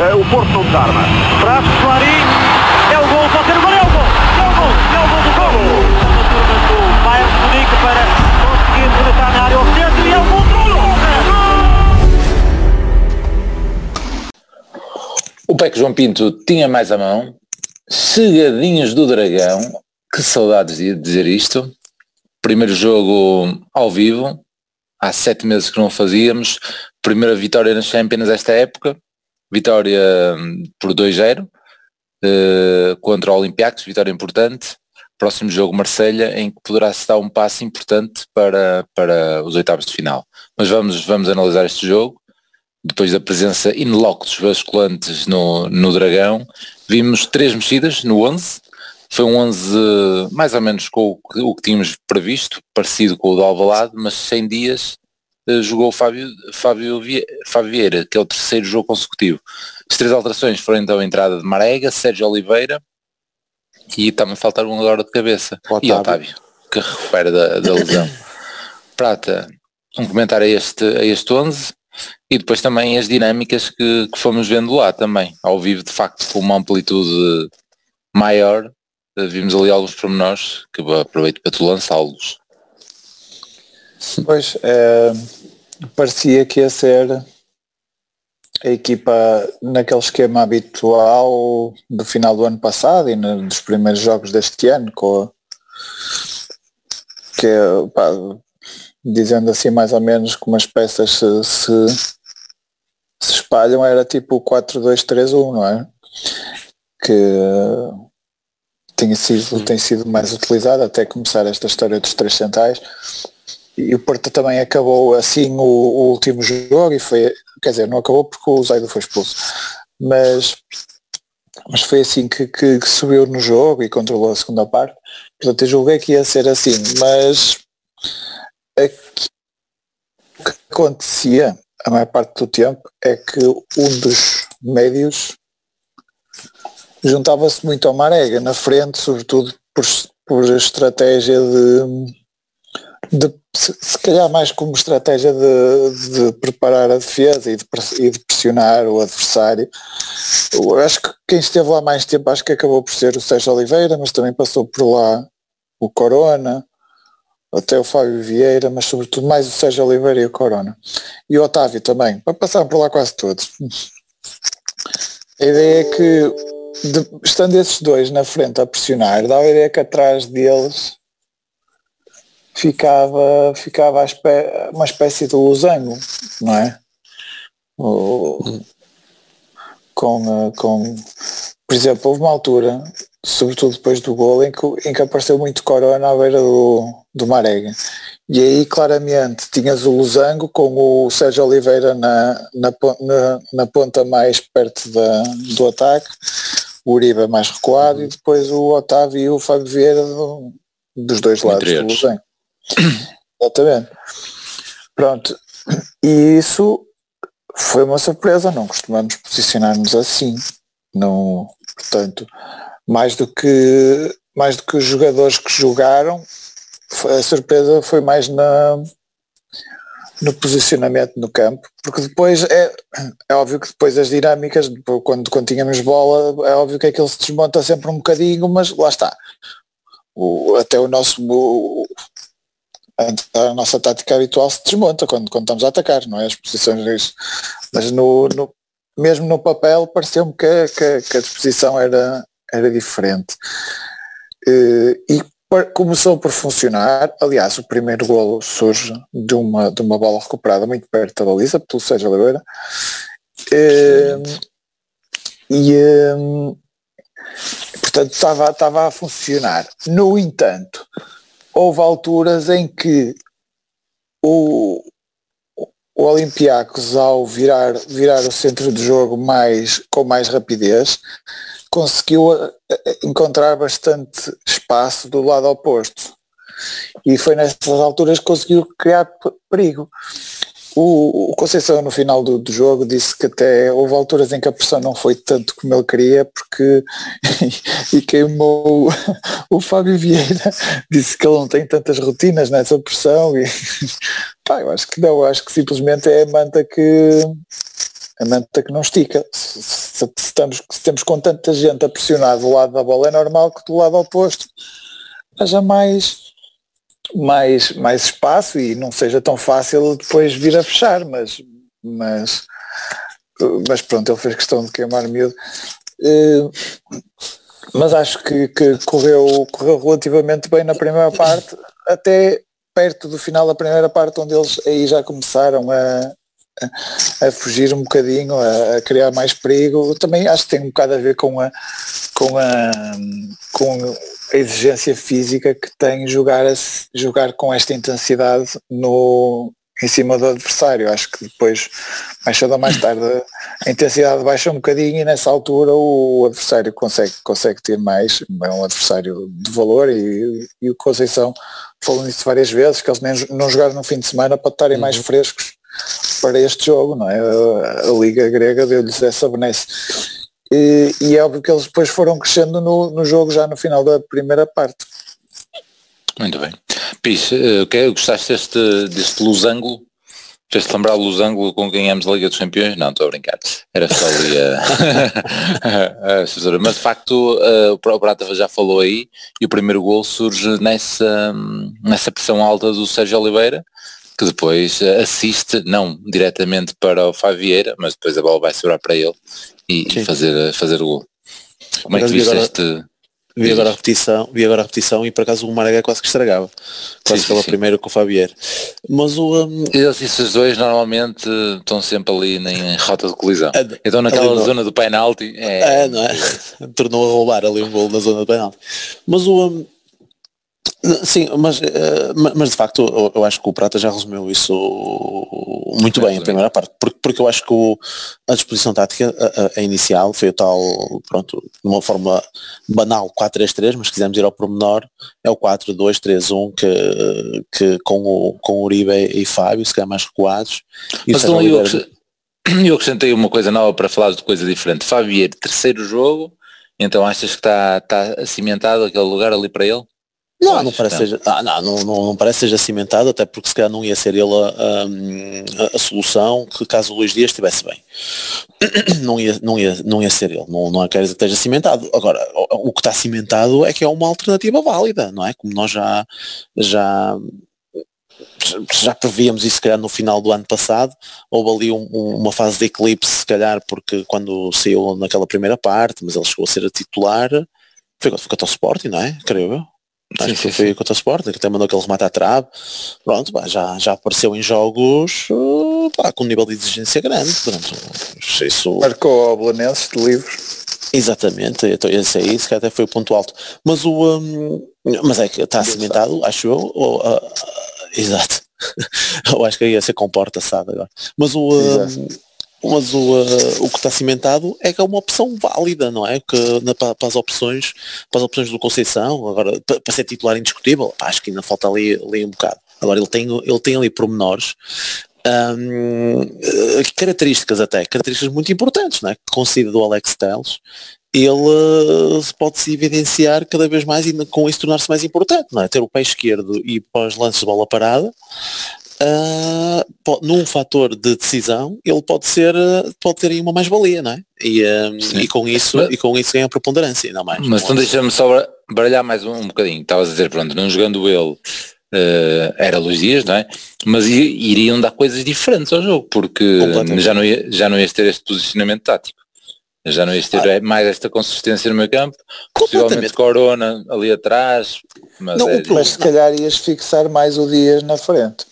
uh, o Porto não desarma. Traz Clarim, é o gol, pode ser o gol, é o gol, é o gol, é o gol do gol. A turma do Bayern Munique para conseguir rematar na área ao centro e é o gol do O PEC João Pinto tinha mais a mão, chegadinhos do Dragão, que saudades de dizer isto. Primeiro jogo ao vivo, há sete meses que não fazíamos. Primeira vitória nas Champions esta época, vitória hum, por 2-0 uh, contra o Olympiacos, vitória importante. Próximo jogo Marselha, em que poderá se dar um passo importante para, para os oitavos de final. Mas vamos, vamos analisar este jogo. Depois da presença in loco dos basculantes no, no Dragão, vimos três mexidas no 11. Foi um 11 mais ou menos com o que, o que tínhamos previsto, parecido com o do Alvalade, mas sem dias eh, jogou o Fábio, Fábio, Fábio Vieira, que é o terceiro jogo consecutivo. As três alterações foram então a entrada de Marega, Sérgio Oliveira e também faltar um agora de cabeça. Otávio. E Otávio, que recupera da, da lesão. Prata, um comentário a este, a este 11 e depois também as dinâmicas que, que fomos vendo lá também, ao vivo de facto com uma amplitude maior, eh, vimos ali alguns pormenores que aproveito para tu lançá-los. Pois, é, parecia que ia ser a equipa naquele esquema habitual do final do ano passado e no, dos primeiros jogos deste ano, com a, que pá, dizendo assim mais ou menos como as peças se, se, se espalham, era tipo 4-2-3-1, não é? Que tem sido, tem sido mais utilizado até começar esta história dos três centais e o Porto também acabou assim o, o, último jogo e foi, quer dizer, não acabou porque o Zaido foi expulso, mas, mas foi assim que, que, que, subiu no jogo e controlou a segunda parte. Portanto, eu julguei que ia ser assim, mas o que acontecia a maior parte do tempo é que um dos médios juntava-se muito ao Marega na frente, sobretudo por, por estratégia de de, se, calhar mais como estratégia de, de preparar a defesa e de, e de, pressionar o adversário. Eu acho que quem esteve lá mais tempo acho que acabou por ser o Sérgio Oliveira, mas também passou por lá o Corona, até o Fábio Vieira, mas sobretudo mais o Sérgio Oliveira e o Corona. E o Otávio também, para passar por lá quase todos. A ideia é que, estando esses dois na frente a pressionar, dá a ideia que atrás deles ficava, ficava espé uma espécie de losango, não é? Com, eh, com, por exemplo, houve uma altura, sobretudo depois do gol, em que, em que apareceu muito Corona à beira do, do Marega. E aí claramente tinhas o Losango com o Sérgio Oliveira na, na, na, na ponta mais perto da, do ataque, o Uribe mais recuado uhum. e depois o Otávio e o Fábio Vieira do, dos dois lados do Losango. Exatamente. Pronto. E isso foi uma surpresa, não costumamos posicionar-nos assim. Não, portanto, mais do que mais do que os jogadores que jogaram, a surpresa foi mais na no posicionamento no campo, porque depois é, é óbvio que depois as dinâmicas, quando, quando tínhamos bola, é óbvio que aquilo se desmonta sempre um bocadinho, mas lá está. O, até o nosso a nossa tática habitual se desmonta quando, quando estamos a atacar, não é? As posições, mas no, no mesmo no papel pareceu-me que, que, que, a disposição era, era diferente. Eh, e começou por funcionar, aliás o primeiro golo surge de uma, de uma bola recuperada muito perto da baliza, pelo Sérgio Oliveira, eh, e eh, portanto estava, estava a funcionar. No entanto, houve alturas em que o, o Olympiacos ao virar, virar o centro do jogo mais, com mais rapidez conseguiu eh, eh, encontrar bastante espaço do lado oposto e foi nessas alturas que conseguiu criar perigo. O, o Conceição no final do, do, jogo disse que até houve alturas em que a pressão não foi tanto como ele queria porque e, queimou o, Fábio Vieira, disse que ele não tem tantas rotinas nessa pressão e pá, eu acho que não, acho que simplesmente é a manta que a manta que não estica. Se, se, se, estamos, se temos com tanta gente a pressionar do lado da bola, é normal que do lado oposto haja mais, mais, mais espaço e não seja tão fácil depois vir a fechar, mas, mas, mas pronto, ele fez questão de queimar miúdo. Uh, mas acho que, que, correu, correu relativamente bem na primeira parte, até perto do final da primeira parte, onde eles aí já começaram a, a, fugir um bocadinho, a, a, criar mais perigo. Também acho que tem um bocado a ver com a, com a, com a exigência física que tem jogar, a, jogar com esta intensidade no, em cima do adversário. Acho que depois, mais cedo ou mais tarde, a intensidade baixa um bocadinho e nessa altura o adversário consegue, consegue ter mais, é um adversário de valor e, e o Conceição falou nisso várias vezes, que eles nem, não jogaram no fim de semana para estarem uhum. mais frescos para este jogo, não é? A, Liga Grega deu-lhes essa benesse. E, e, é óbvio que eles depois foram crescendo no, no jogo já no final da primeira parte. Muito bem. Pis, uh, que, gostaste deste, deste losango? Fez-te lembrar o losango com quem ganhamos a Liga dos Campeões? Não, estou a brincar. Era só ali a, a, Mas de facto uh, o Prata já falou aí e o primeiro gol surge nessa, nessa pressão alta do Sérgio Oliveira que depois assiste, não diretamente para o Favieira, mas depois a bola vai sobrar para ele e, e fazer, fazer o gol. Como é que viste este, Vi agora a repetição, vi agora a repetição e por acaso o Maragá quase que estragava. Quase pela primeiro com o Fabier. Mas o. Um... Eles, esses dois normalmente estão sempre ali em rota de colisão. É, então naquela zona do penalti. É... é, não é? Tornou a roubar ali um gol na zona do penalti. Mas o. Um Sim, mas, eh, mas de facto eu, acho que o Prata já resumiu isso muito bem, a primeira parte, porque, porque eu acho que o, a disposição tática a, a, inicial foi o tal, pronto, de uma forma banal 4-3-3, mas se quisermos ir ao pormenor, é o 4-2-3-1 que, que com, o, com Uribe e Fábio, se calhar mais recuados. mas não, eu, eu acrescentei uma coisa nova para falar de coisa diferente. Fábio, terceiro jogo, então achas que está, está cimentado aquele lugar ali para ele? Não, não parece, seja, ah, não, não, não, não, parece seja cimentado, até porque se calhar não ia ser ele a, a, a, solução que caso o Luís Dias estivesse bem. Não ia, não ia, não ia ser ele, não, não quer dizer que esteja cimentado. Agora, o, o que está cimentado é que é uma alternativa válida, não é? Como nós já, já, já prevíamos isso se calhar no final do ano passado, houve ali um, um, uma fase de eclipse se calhar porque quando saiu naquela primeira parte, mas ele chegou a ser a titular, foi, foi contra o Sporting, não é? Creio eu. Acho sim, que foi sim. contra o Sporting, que até mandou aquele remate à trave. Pronto, pá, já, já apareceu em jogos uh, pá, com um nível de exigência grande. Pronto, isso... Marcou o Belenenses de livro. Exatamente, então, esse aí se até foi o ponto alto. Mas o um, mas é que está cimentado, acho eu. Ou, uh, uh, exato. eu acho que ia ser comporta assado agora. Mas o um, mas o, uh, o que está cimentado é que é uma opção válida, não é? Que na, para, para, as opções, para as opções do Conceição, agora para, para ser titular indiscutível, pá, acho que ainda falta ali, ali um bocado. Agora ele tem, ele tem ali pormenores, um, eh, características até, características muito importantes, não é? Consigo do Alex Telles, ele uh, pode-se evidenciar cada vez mais e com isso tornar-se mais importante, não é? Ter o pé esquerdo e pós lances de bola parada, uh, num fator de decisão, ele pode ser, pode ter aí uma mais-valia, não é? E, um, e, com isso, mas, e com isso ganha preponderância, ainda mais. Mas então deixa-me só baralhar mais um, um bocadinho. Estavas a dizer, pronto, não jogando ele, uh, era Luís Dias, não é? Mas iriam dar coisas diferentes ao jogo, porque já não, ia, já não ias ter este posicionamento tático. Já não ias ter ah. mais esta consistência no meu campo, possivelmente Corona ali atrás, mas, não, é, mas se calhar ias fixar mais o Dias na frente.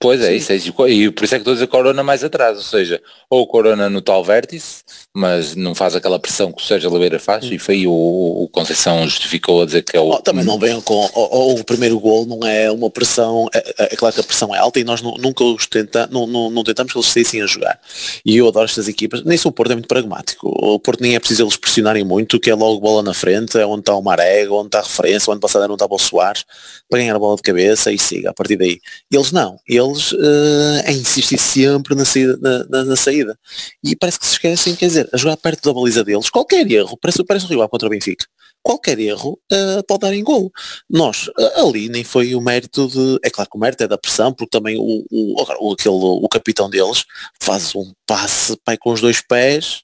Pois é, isso é, e por isso é que estou a dizer Corona mais atrás, ou seja, ou Corona no tal vértice, mas não faz aquela pressão que o Sérgio Oliveira faz, hum. e foi o, o Conceição justificou a dizer que é o... Oh, também não venham com, o, o, primeiro gol não é uma pressão, é, é, é, claro que a pressão é alta e nós nunca os tenta, não, não, não tentamos que eles saíssem a jogar, e eu adoro estas equipas, nem só o Porto é muito pragmático, o Porto nem é preciso eles pressionarem muito, que é logo bola na frente, é onde está o Marega, onde está a referência, o ano passado era onde estava o Soares, para ganhar a bola de cabeça e siga a partir daí. Eles não, eles uh, é insistir sempre na saída, na, na, na, saída. E parece que se esquecem, quer dizer, a jogar perto da baliza deles, qualquer erro, parece, parece o rival contra o Benfica. qualquer erro uh, pode dar em gol. Nós, uh, ali nem foi o mérito de. É claro que o mérito é da pressão, porque também o, o, o, aquele, o capitão deles faz um passe pai, com os dois pés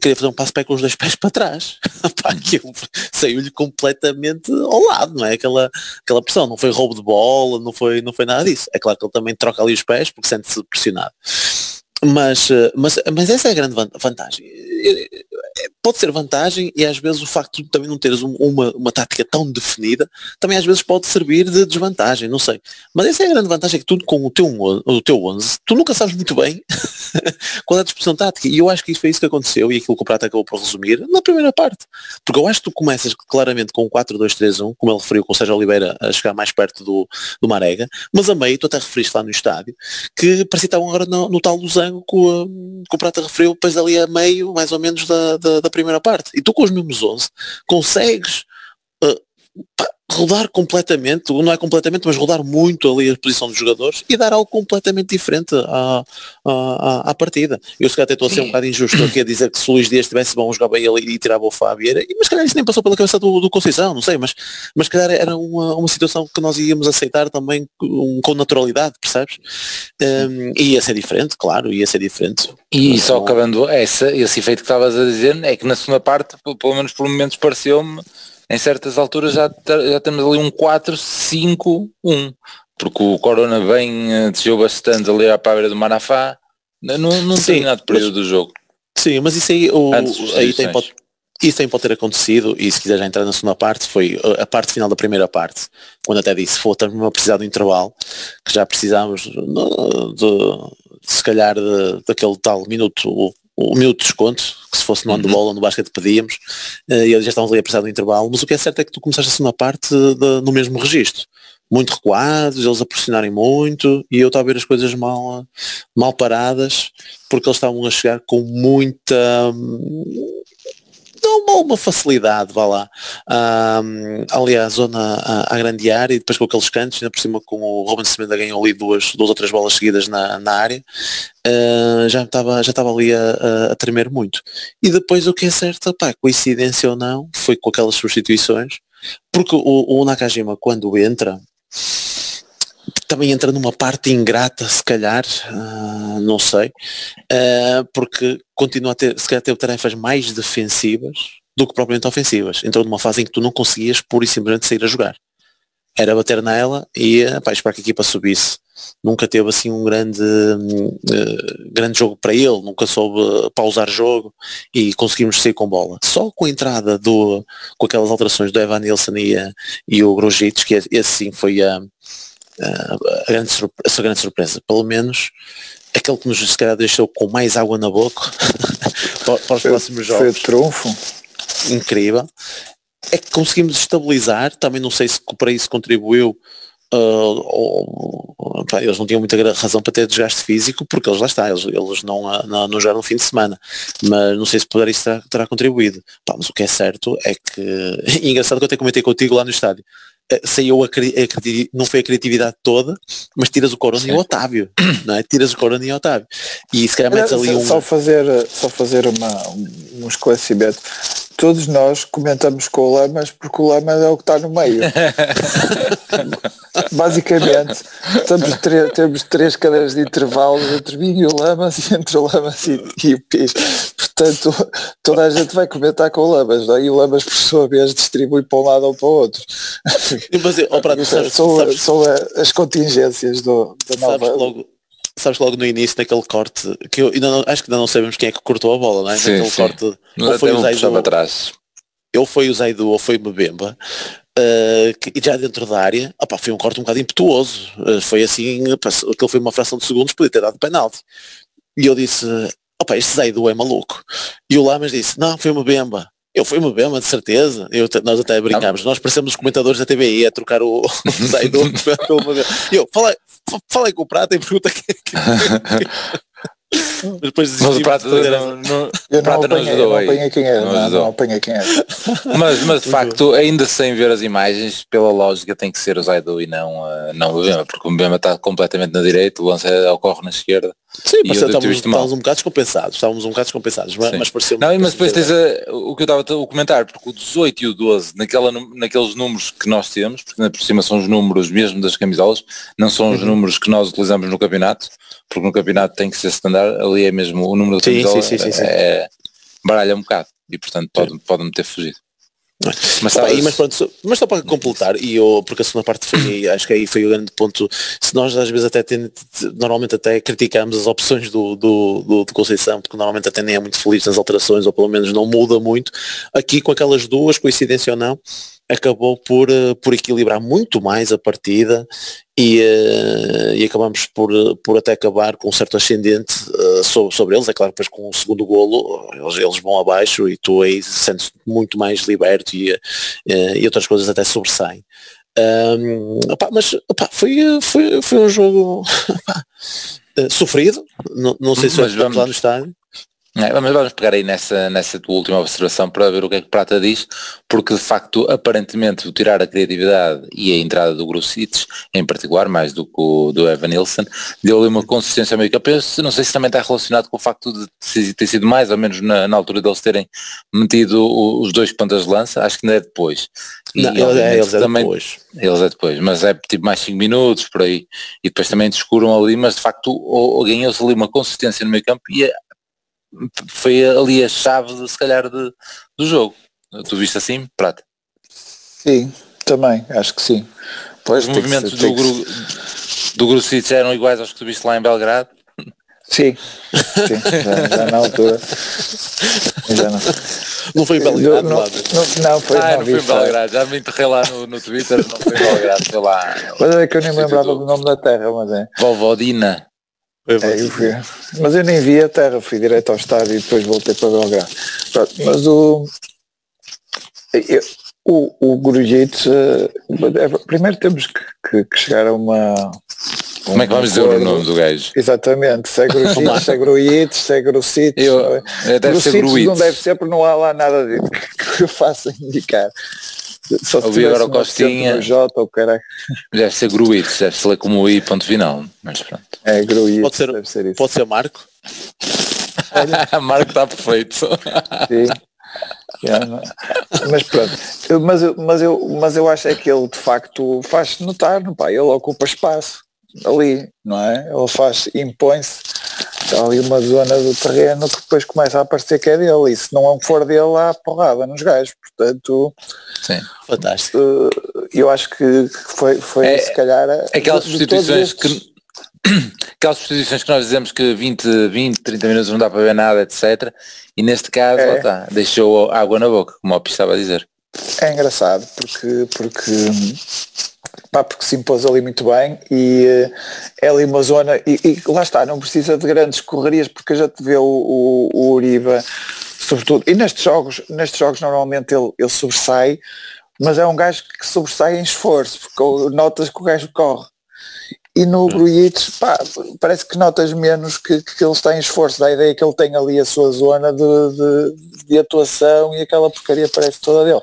queria fazer um passo pé com os dois pés para trás. Saiu-lhe completamente ao lado, não é? Aquela, aquela pressão, não foi roubo de bola, não foi, não foi nada disso. É claro que ele também troca ali os pés porque sente-se pressionado. Mas, eh, mas, mas essa é a grande vantagem. Pode ser vantagem e às vezes o facto de também não teres uma, uma tática tão definida também às vezes pode servir de desvantagem, não sei. Mas essa é a grande vantagem, é que tudo com o teu, o teu 11, tu nunca sabes muito bem qual é a disposição tática. E eu acho que isso foi isso que aconteceu e aquilo que o Prata acabou por resumir na primeira parte. Porque eu acho que tu começas claramente com 4-2-3-1, como ele referiu com o Sérgio Oliveira a chegar mais perto do, do Marega, mas a meio, tu até referiste lá no estádio, que parecia que estavam agora no, no tal Lusango que o, que o Prata referiu depois ali a meio, mais ou menos, da, da, da primeira parte. E tu com os mesmos 11 consegues uh, pá, rodar completamente, não é completamente, mas rodar muito ali a posição dos jogadores e dar algo completamente diferente à, à, à partida. Eu se calhar até estou a ser um bocado injusto aqui a dizer que se o Luís Dias estivesse bom, jogava ele e tirava o Fábio, era, mas se calhar isso nem passou pela cabeça do, do Conceição, não sei, mas, mas se calhar era uma, uma situação que nós íamos aceitar também com, com naturalidade, percebes? Um, e ia ser diferente, claro, ia ser diferente. E só acabando essa, esse efeito que estavas a dizer, é que na segunda parte, pelo menos por momentos pareceu-me em certas alturas já, já temos ali um 4-5-1, porque o Corona vem, eh, desceu bastante ali à beira do Marafá, num, num determinado período mas, do jogo. Sim, mas isso aí, o, aí tem, pode, isso tem pode ter acontecido, e se quiser já entrar na segunda parte, foi a parte final da primeira parte, quando até disse, foi estamos a precisar do intervalo, que já precisávamos de, de, se calhar de, daquele tal minuto o de desconto, que se fosse no handball uhum. ou no basquete pedíamos, e eles já estavam ali a precisar do intervalo, mas o que é certo é que tu começaste a segunda parte de, no mesmo registro. Muito recuados, eles a pressionarem muito, e eu estava a ver as coisas mal, mal paradas, porque eles estavam a chegar com muita uma, facilidade, vá lá, um, ali à zona, à, à, grande área e depois com aqueles cantos, ainda por cima com o Robin Semenda ganhou ali duas, duas ou três bolas seguidas na, na área, uh, já estava já estava ali a, a, tremer muito. E depois o que é certo, pá, coincidência ou não, foi com aquelas substituições, porque o, o Nakajima quando entra, também entra numa parte ingrata, se calhar, uh, não sei, uh, porque continua a ter, se calhar, ter tarefas mais defensivas do que propriamente ofensivas. Entrou numa fase em que tu não conseguias pura e simplesmente sair a jogar. Era bater nela e pá, esperar que a equipa subisse. Nunca teve assim um grande, uh, grande jogo para ele, nunca soube pausar jogo e conseguimos sair com bola. Só com a entrada do, com aquelas alterações do Evan Nilsson e, e o Grosjic, que esse sim foi a, a, grande a sua grande surpresa. Pelo menos aquele que nos se calhar deixou com mais água na boca para, para, os foi, próximos jogos. Foi trunfo. Incrível. É que conseguimos estabilizar, também não sei se para isso contribuiu Uh, ou, ou, eles não tinham muita razão para ter desgaste físico porque eles lá está, eles, eles não, não, não jogaram no fim de semana mas não sei se poder isso terá, terá contribuído Pá, mas o que é certo é que engraçado que eu até comentei contigo lá no estádio saiu a, a, não foi a criatividade toda, mas tiras o Corona Sim. e o Otávio, não é? Tiras o Corona e o Otávio. E se calhar metes ali só, um... Só fazer, só fazer uma, um esclarecimento. Todos nós comentamos com o Lamas porque o Lamas é o que está no meio. Basicamente, temos, temos três cadeiras de intervalo entre mim e o Lamas e entre o Lamas e, e o Pis. Portanto, toda a gente vai comentar com o Lamas, não é? e o Lamas, por sua vez, distribui para um lado ou para o outro. Mas, oh, prato, sabes, são, sabes, são as contingências do, da nova. Logo, sabes logo no início daquele corte, que eu ainda não, acho que ainda não sabemos quem é que cortou a bola, não é? Sim, Naquele sim. corte. Ou foi o Zaidu, atrás. Ou foi o Zaidu ou foi o Mbemba. Uh, e já dentro da área, opa, foi um corte um bocado impetuoso. Uh, foi assim, aquilo foi uma fração de segundos, podia ter dado penalti. E eu disse, opa, este Zaidu é maluco. E o Lamas disse, não, foi uma bemba. Eu fui uma bema, de certeza. Eu, nós até brincámos. Nós parecemos os comentadores da TVI a trocar o, o Zaidu pelo uma E eu, falei, falei com o Prata e pergunta que, que, Mas depois mas o Prata não, não, não, eu não, Prata apanhei, não ajudou não quem era, não, não, apanhei quem era. Mas, mas de facto, ainda sem ver as imagens, pela lógica tem que ser o Zaidu e não, uh, não o Bema, porque o Bema está completamente na direita, o lance ocorre na esquerda Sim, mas estávamos, estávamos um bocado descompensados, estávamos um bocado descompensados, mas, mas pareceu Não, mas depois tens a, o que eu estava a comentar, porque o 18 e o 12, naquela, naqueles números que nós temos, porque na por cima são os números mesmo das camisolas, não são os uhum. números que nós utilizamos no campeonato, porque no campeonato tem que ser standard, ali é mesmo o número da camisola, sim, sim, sim, é, baralha um bocado, e portanto pode, pode-me ter fugido. Mas, tá aí, mas, pronto, mas só para completar, e eu, porque a segunda parte foi, acho que aí foi o grande ponto, se nós às vezes até normalmente até criticamos as opções do, do, do, do, Conceição, porque normalmente até nem é muito feliz nas alterações, ou pelo menos não muda muito, aqui com aquelas duas, coincidência ou não, acabou por, eh, por equilibrar muito mais a partida e, uh, e acabamos por, por até acabar com um certo ascendente sobre, sobre eles. É claro, depois com o segundo golo eles, eles vão abaixo e tu aí sentes muito mais liberto e, e outras coisas até sobressaem. Um, opa, mas opa, foi, foi, foi um jogo opa, sofrido, não, não sei se mas vamos lá no estádio. É, mas vamos pegar aí nessa, nessa tua última observação para ver o que é que Prata diz, porque de facto, aparentemente, o tirar a criatividade e a entrada do Grucic, em particular, mais do que o do Evan Nilsson, deu-lhe uma consistência meio campo. Não sei se também está relacionado com o facto de ter sido mais ou menos na, na altura deles terem metido os dois pontas de lança, acho que ainda é depois. E, não, eles, é, eles é também, depois. Eles é depois, mas é tipo mais 5 minutos por aí, e depois também descuram ali, mas de facto ganhou-se ali uma consistência no meio campo e foi ali a chave, de, se calhar, de, do jogo. Tu viste assim, Prata? Sim, também, acho que sim. Pois Os movimentos ser, do, gru, do Grucic eram iguais aos que tu viste lá em Belgrado? Sim, sim já, já, na altura. Já não. não foi em Belgrado, não, não, não, foi, ah, não, não foi em Belgrado, já me enterrei lá no, no Twitter, não foi em Belgrado, foi lá. Mas é que eu nem me lembrava do nome da terra, mas é. Vovodina. É, eu fui, mas eu nem vi a terra, fui direto ao estádio e depois voltei para Belgrado. Mas o, eu, o, o Grujic, uh, primeiro temos que, que, que, chegar a uma. Como é que vamos dizer o nome do gajo? Exatamente, se é Grujic, se é Grujic, se é Grucic. Eu, é? deve ser Grujic. não deve ser porque não há lá nada de, que eu faça indicar. Só se Ouvi agora o Costinha. J, ou Deve ser Gruitz, deve ser como o I ponto final. Mas pronto. É Gruitz, pode ser, deve ser isso. Pode ser Marco? Marco está perfeito. Sim. Yeah, mas pronto, mas, mas, eu, mas eu acho é que ele de facto faz notar, não, pá, ele ocupa espaço ali, não é? Ele faz, impõe-se Há ali uma zona do terreno que depois começa a aparecer que é dele e se não for dele há porrada nos gajos, portanto Sim, fantástico. Uh, eu acho que foi, foi é, se calhar aquelas substituições que aquelas substituições que nós dizemos que 20, 20, 30 minutos não dá para ver nada, etc. E neste caso, é. tá, deixou água na boca, como o Pi estava a dizer. É engraçado porque, porque pá, porque se impôs ali muito bem e uh, é ali uma zona, e, e, lá está, não precisa de grandes correrias porque já te vê o, o, o Uribe, sobretudo, e nestes jogos, nestes jogos normalmente ele, ele sobressai, mas é um gajo que sobressai em esforço, porque notas que o gajo corre. E no Grujic, pá, parece que notas menos que, que ele está em esforço, da ideia que ele tem ali a sua zona de, de, de, atuação e aquela porcaria parece toda dele.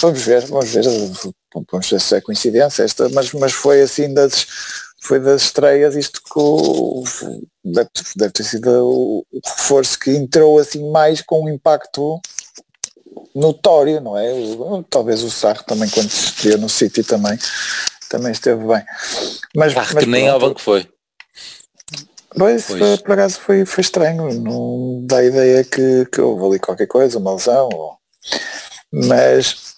Vamos ver, vamos ver, vamos ver se é coincidência esta, mas, mas foi assim das, foi das estreias isto que o, deve, deve ter sido o, o reforço que entrou assim mais com um impacto notório, não é? Talvez o Sarro também quando se estreou no City também também esteve bem. Mas, ah, mas que nem ao banco foi. Pois, pois. por acaso foi, foi estranho, não dá a ideia que, que houve ali qualquer coisa, uma lesão, ou... mas,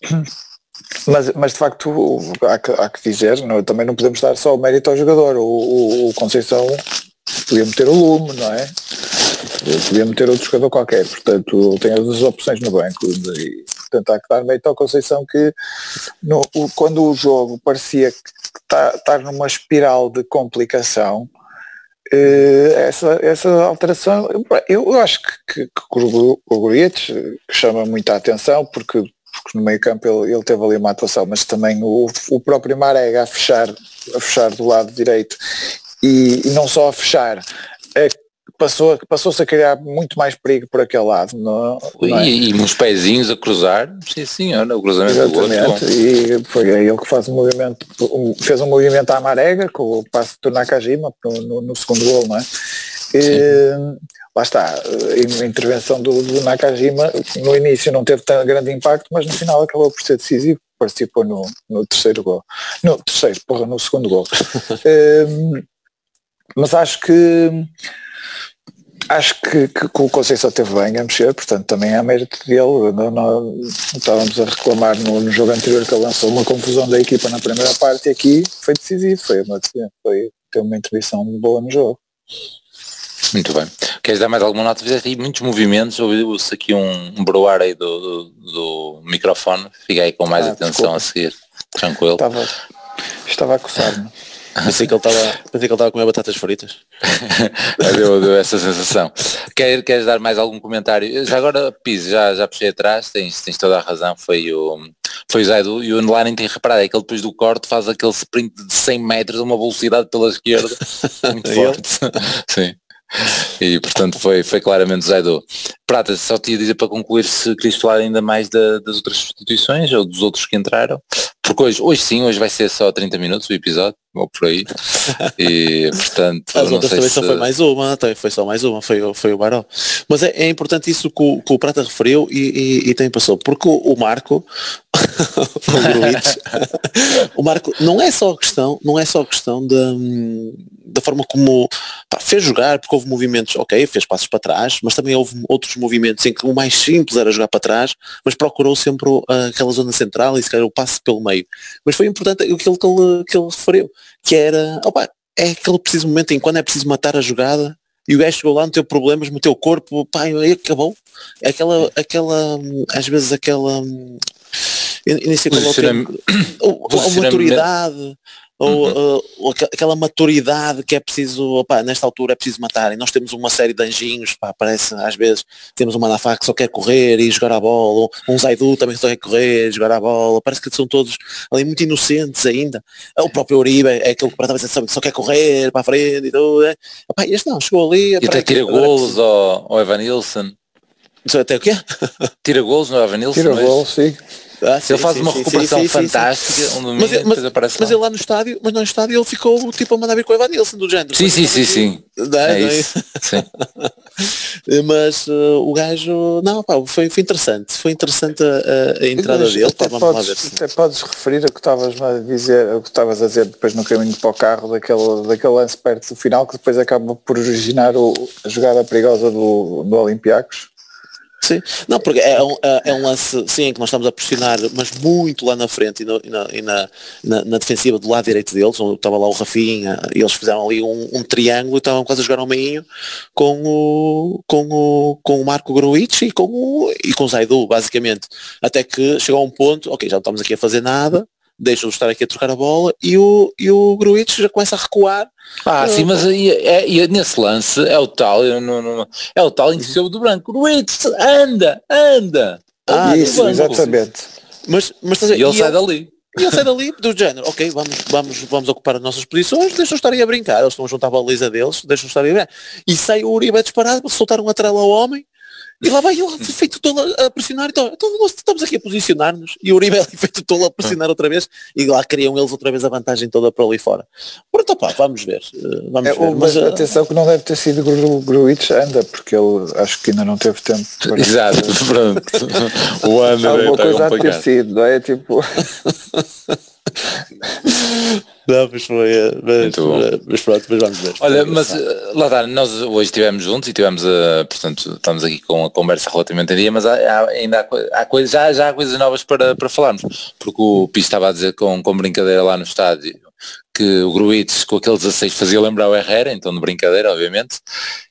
mas, mas de facto há que, há que dizer, não, também não podemos dar só o mérito ao jogador, o, o, o Conceição podia meter o lume, não é? Podia meter outro jogador qualquer, portanto tem as opções no banco. E, portanto há que dar mérito à Conceição que no, o, quando o jogo parecia que está tá numa espiral de complicação eh, essa, essa alteração eu, acho que, que, que o, Gurietes chama muita atenção porque porque no meio campo ele, ele teve ali uma atuação, mas também o, o próprio Marega a fechar, a fechar do lado direito e, e não só a fechar, a passou, passou-se a criar muito mais perigo por aquele lado. Não, não é? e, e uns pezinhos a cruzar, sim senhor, o cruzamento Exatamente, do outro. E foi ele que faz um movimento, fez um movimento à marega com o passo do Nakajima no, no, no segundo gol, não é? E, lá está, a intervenção do, do, Nakajima no início não teve tão grande impacto, mas no final acabou por ser decisivo, participou no, no terceiro gol. No terceiro, porra, no segundo gol. um, mas acho que acho que, que, que o Conceição teve bem a mexer, portanto também há mérito dele. Não, não, estávamos a reclamar no, no, jogo anterior que ele lançou uma confusão da equipa na primeira parte e aqui foi decisivo, foi uma, foi ter uma intervenção boa no jogo. Muito bem. Queres dar mais alguma nota? Fizeste aí muitos movimentos, ouviu-se aqui um, um broar aí do, do, do, microfone, fica aí com mais ah, atenção desculpa. a seguir. Tranquilo. Estava, estava a coçar-me. Pensei que ele estava, pensei que ele estava a comer batatas fritas. deu, deu essa sensação. Quer, queres dar mais algum comentário? Já agora, Pise, já, já puxei atrás, tens, tens toda a razão, foi o, foi o Zaidu e o nem tem reparado, é que ele depois do corte faz aquele sprint de 100 metros a uma velocidade pela esquerda, muito forte. Sim. E portanto foi, foi claramente Zaidu. Prata, só te ia dizer para concluir se querias falar ainda mais da, das outras substituições ou dos outros que entraram. Porque hoje, hoje sim, hoje vai ser só 30 minutos o episódio, ou por aí. E portanto. As outras também se... só foi mais uma, também foi só mais uma, foi, foi o Baró. Mas é, é importante isso que o, que o Prata referiu e, e, e também passou, porque o, o Marco o Marco não é só a questão, não é só a questão da, da forma como pá, fez jogar, porque houve movimentos, ok, fez passos para trás, mas também houve outros movimentos em que o mais simples era jogar para trás, mas procurou sempre uh, aquela zona central e se calhar o passe pelo meio. Mas foi importante aquilo que ele, que ele referiu, que era, opa, é aquele preciso momento em quando é preciso matar a jogada e o gajo chegou lá, não teve problemas, meteu o corpo, pá, e acabou. Aquela, aquela, às vezes aquela eu, nem sei qual é ou, ou maturidade, ou, uhum. uh, ou, aquela maturidade que é preciso, opa, nesta altura é preciso matar, e nós temos uma série de anjinhos, pá, parece, às vezes, temos uma Manafá que só quer correr e jogar a bola, ou um Zaidu também só quer correr e jogar a bola, parece que são todos ali muito inocentes ainda, o próprio Uribe é aquele que praticamente só quer correr para a frente e tudo, é. Opa, este não, chegou ali... E até tira golos ao, ao Evan Nilsson. Até o quê? Tira golos no Evan Nilsson. Tira golos, sim. Ah, sim, ele faz sim, uma sim, recuperação fantástica. Um mas, ele, mas, mas ele lá no estádio, mas no estádio ele ficou tipo a mandar vir com o Evanilson do género. Sim, sim, sim, sim. É, é isso. sim. mas uh, o gajo, não, pá, foi, foi interessante. Foi interessante a, a entrada mas, dele. Até, pá, podes, até podes referir a que estavas a dizer, o que estavas a dizer depois no caminho para o carro, daquele, daquele lance perto do final que depois acaba por originar o, a jogada perigosa do, do Olympiacos Sim, não, porque é um, é, é um lance, sim, que nós estamos a pressionar, mas muito lá na frente e, no, e, na, e na, na, na, defensiva do lado direito deles, onde estava lá o Rafinha, e eles fizeram ali um, um triângulo e estavam quase a jogar ao meio com o, com o, com o Marco Gruitch e com o, e com o Zaidu, basicamente. Até que chegou a um ponto, ok, já não estamos aqui a fazer nada, deixam-o estar aqui a trocar a bola e o, e o Gruitch já começa a recuar. Ah, sim, mas aí, é, é, nesse lance é o tal, não, não, é o tal em que se do branco. Gruitch, anda, anda. Ah, isso, exatamente. Mas, mas, e ele sai dali. E ele sai dali do género, ok, vamos, vamos, vamos ocupar as nossas posições, deixam estar aí a brincar, eles estão a juntar a baliza deles, deixam estar aí a brincar. E sai o Uribe disparado, soltar uma trela ao homem, e lá vai ele feito tolo a pressionar, então, então nós estamos aqui a posicionar-nos e o Uribe é feito tolo a pressionar outra vez e lá criam eles outra vez a vantagem toda para ali fora. Pronto, pá, vamos ver. Eh, vamos é, ver. Mas, mas, atenção que não deve ter sido o Gruitch anda, porque ele acho que ainda não teve tempo. Para... Exato, pronto. o Ander Alguma coisa a ter sido, não é? Tipo. Não, mas foi. Eh, mas, mas, pronto, mas vamos ver. Olha, mas eh, lá está, nós hoje estivemos juntos e tivemos, uh, portanto, estamos aqui com a conversa relativamente a dia, mas há, há, ainda há, há coisas, já, já há coisas novas para, para falarmos, porque o Pis estava a dizer com, com brincadeira lá no estádio que o Gruitz com aquele 16 fazia lembrar o Herrera, então de brincadeira, obviamente,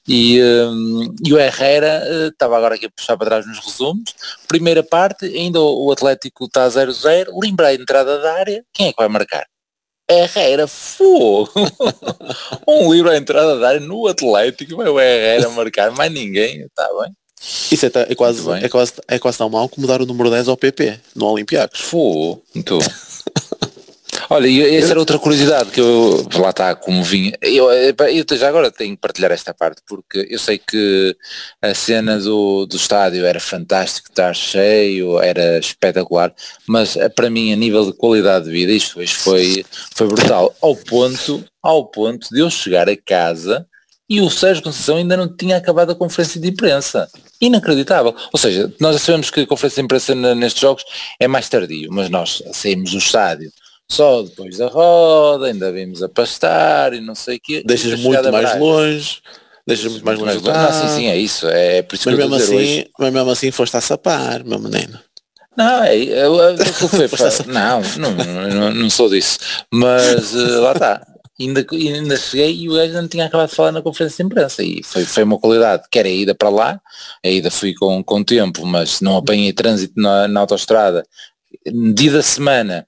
e, um, e o Herrera uh, estava agora aqui a puxar para trás nos resumos, primeira parte, ainda o, o Atlético está a 0-0, lembra a entrada da área, quem é que vai marcar? Herrera, fogo! um livro à entrada da área no Atlético, vai o Herrera marcar, mais ninguém, está bem? Isso é, é, quase, é, quase, é quase tão mal como dar o número 10 ao PP, no Olympiacos. Fogo, muito Olha, e essa era outra curiosidade que eu, lá está, como vinha, eu, eu já agora tenho que partilhar esta parte, porque eu sei que a cena do, do estádio era fantástico, estar cheio, era espetacular, mas eh, para mim a nível de qualidade de vida isto, isto foi, foi brutal, ao ponto, ao ponto de eu chegar a casa e o Sérgio Conceição ainda não tinha acabado a conferência de imprensa. Inacreditável. Ou seja, nós já sabemos que a conferência de imprensa nestes jogos é mais tardio, mas nós saímos do estádio só depois da roda, ainda vimos a pastar e não sei o quê. Deixas muito mais longe. Deixas muito mais longe. Ah, sim, sim, é isso. É por isso mas, mesmo assim, hoje. mas mesmo assim foste a sapar, meu menino. Não, é, eu, eu, eu não, não, não, sou disso. Mas uh, lá está. Ainda, ainda cheguei e o gajo não tinha acabado de falar na conferência de imprensa e foi, foi uma qualidade, que era a ida para lá, a ida fui com, com tempo, mas não apanhei trânsito na, na autostrada, dia da semana,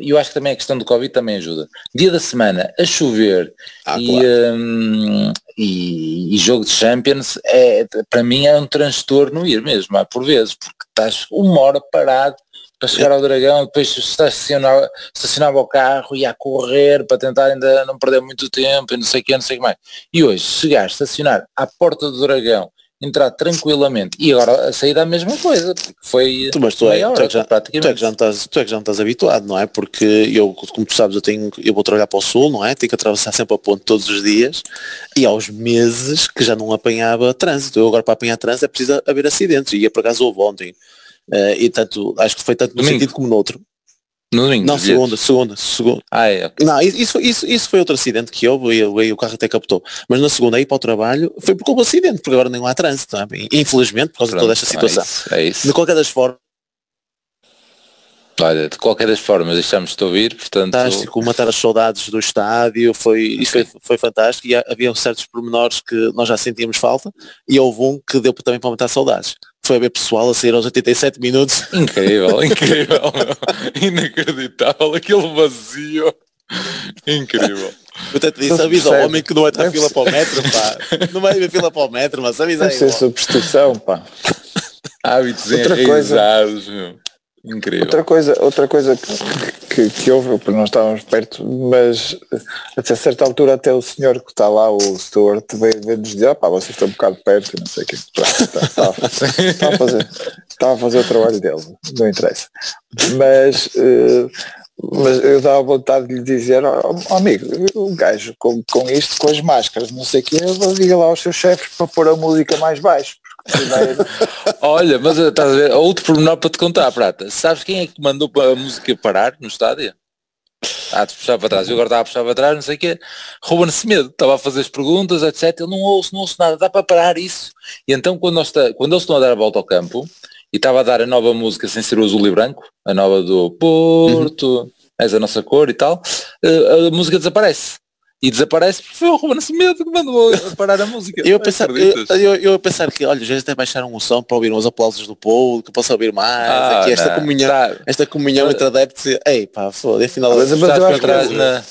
e eu acho que também a questão do Covid também ajuda. Dia da semana a chover ah, e, claro. um, e, e, jogo de Champions é para mim é um transtorno ir mesmo, há por vezes, porque estás uma hora parado para chegar ao Dragão, depois estacionava, estacionava o carro e a correr para tentar ainda não perder muito tempo e não sei o que, não sei o que mais. E hoje chegar, estacionar à porta do Dragão entrar tranquilamente. E agora a saída a mesma coisa foi tu, mas tu, é, tu, é já. Tu é, que já não estás, tu é que já não estás habituado não é? Porque eu como tu sabes eu tenho eu vou trabalhar para o sul não é? Tenho que atravessar sempre a ponte todos os dias. E aos meses que já não apanhava trânsito. Eu agora para apanhar trânsito é preciso haver acidentes. E por acaso houve ontem. Uh, e tanto acho que foi tanto no Domingo. sentido como no outro no domingo? Não, segunda, segunda, segunda. Ah, é. Okay. Não, isso, isso, isso foi outro acidente que houve e, o carro até captou. Mas na segunda, aí para o trabalho, foi por culpa do acidente, porque agora nem há trânsito, é? infelizmente, por causa Pronto, de toda esta situação. É isso, é isso. De qualquer das formas. Olha, de qualquer das formas deixámos de ouvir, portanto... Fantástico, matar as saudades do estádio, foi, isso foi, foi fantástico e havia certos pormenores que nós já sentíamos falta e houve um que deu também para matar saudades foi a ver pessoal a sair aos 87 minutos. Incrível, incrível, inacreditável, aquele vazio. Incrível. Eu até te disse, avisa ao homem que não é a fila para o metro, pá. Não vai haver fila para o metro, mas avisa aí. Deve ser superstição, pá. Hábitos Outra enraizados, coisa... Incrível. Outra coisa, outra coisa que, que, que houve, porque não estávamos perto, mas até certa altura até o senhor que está lá, o Stuart, veio, veio nos dizer, ah, pá, vocês estão um bocado perto não sei o que. Está, está, a fazer, está a fazer o trabalho dele, não interessa. Mas, uh, mas eu dava vontade de lhe dizer, oh, amigo, o gajo com, com isto, com as máscaras, não sei o que, diga lá aos seus chefes para pôr a música mais baixo. Olha, mas eh, estás a ver, outro pormenor para te contar, Prata. Sabes quem é que mandou a música parar no estádio? Ah, de puxar para trás, eu agora estava a puxar para trás, não sei o quê. Ruben-se medo, estava a fazer as perguntas, etc. Ele não ouço, não ouço nada, dá para parar isso. E então quando, nós está, quando eles estão a dar a volta ao campo, e estava a dar a nova música sem ser o azul e branco, a nova do Porto, uhum. és a nossa cor e tal, eh, a música desaparece e desaparece porque foi o Ruben Nascimento que mandou parar a música. eu, a pensar, eu, eu, eu a pensar que, olha, já até baixaram um som para ouvir uns aplausos do povo, que possa ouvir mais, ah, aqui esta não, comunhão, tá. esta comunhão entre adeptos, ei pá, foda afinal mas, mas eu acho que na...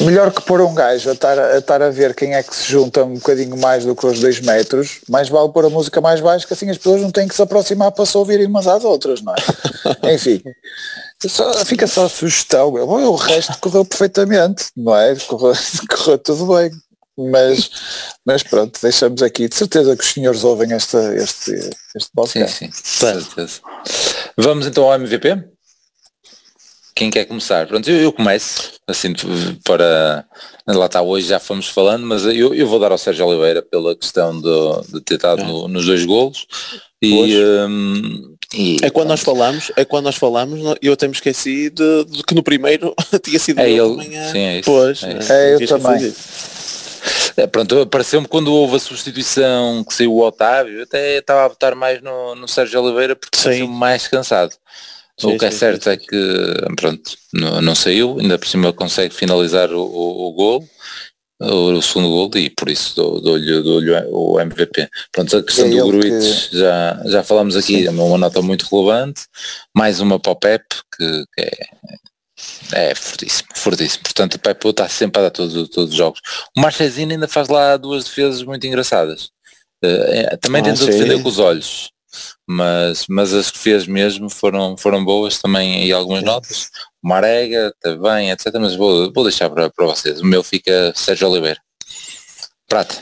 Melhor que pôr um gajo a estar, a estar a ver quem é que se junta um bocadinho mais do que os dois metros, mais vale pôr a música mais baixa, que assim as pessoas não têm que se aproximar para se ouvirem umas às outras, não é? Enfim. Só, fica só a sugestão. O resto correu perfeitamente, não é? Correu, correu tudo bem. Mas, mas pronto, deixamos aqui. De certeza que os senhores ouvem esta, este, este podcast. Sim, sim, certeza. Vamos então ao MVP? Quem quer começar? Pronto, eu, eu começo, assim, para... Lá está, hoje já fomos falando, mas eu, eu vou dar ao Sérgio Oliveira pela questão de, de ter estado é. no, nos dois golos. E, um, e, é quando nós falamos, é quando nós falamos, eu até me esqueci de, de que no primeiro tinha sido é ele. Também, sim, é isso. Pois, é, isso. é eu também. É, pronto, pareceu-me quando houve a substituição que saiu o Otávio, até estava a votar mais no, no Sérgio Oliveira porque pareceu mais cansado. Sim, o que é certo sim, é que pronto, não, não, saiu, ainda por cima consegue finalizar o, o, o gol o, segundo gol e por isso dou-lhe dou, dou o MVP. Pronto, a questão é do Gruitch que... já, já falamos aqui, Sim. é uma nota muito relevante, mais uma para o Pep, que, que é, é fortíssimo, fortíssimo. Portanto, o Pep está sempre a dar todos, todos os jogos. O Marchezinho ainda faz lá duas defesas muito engraçadas. Uh, também ah, tenta defender com os olhos, mas, mas as que fez mesmo foram, foram boas também e algumas notas. Marega, também, etc. Mas vou, vou deixar para, para vocês. O meu fica Sérgio Oliveira. Prata.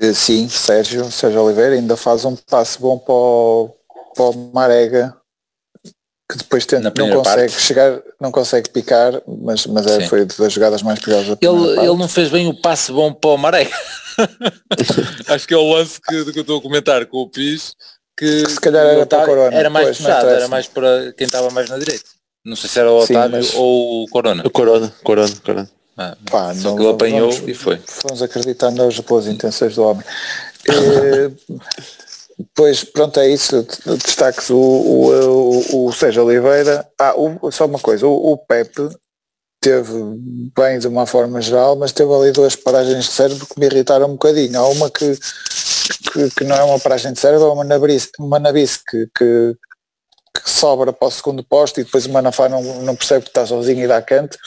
Eh, sim, Sérgio, Sérgio Oliveira ainda faz um passo bom para o, para o Marega que depois tenta, não consegue parte. chegar não consegue picar, mas, mas é, foi das jogadas mais perigosas. Ele, ele não fez bem o passe bom para o Maré. Acho que é o lance que, que eu estou a comentar com o Pis, que, se calhar era, para Corona, era mais puxado, era mais para quem estava mais na direita. Não sei se era o Otávio mas... ou o Corona. O Corona, Corona, Corona. Ah, Pá, não, ele apanhou vamos, e foi. Vamos acreditar nas boas intenções do homem. Eh, Pois, pronto, é isso. Destaques o, o, o, o Sérgio Oliveira. Ah, o, só uma coisa, o, o Pepe teve bem de uma forma geral, mas teve ali duas paragens de cérebro que me irritaram um bocadinho. Há uma que, que, que não é uma paragem de cérebro, é uma nabice, uma nabice que, que, que sobra para o segundo posto e depois o Manafá não, não percebe que está sozinho e dá canto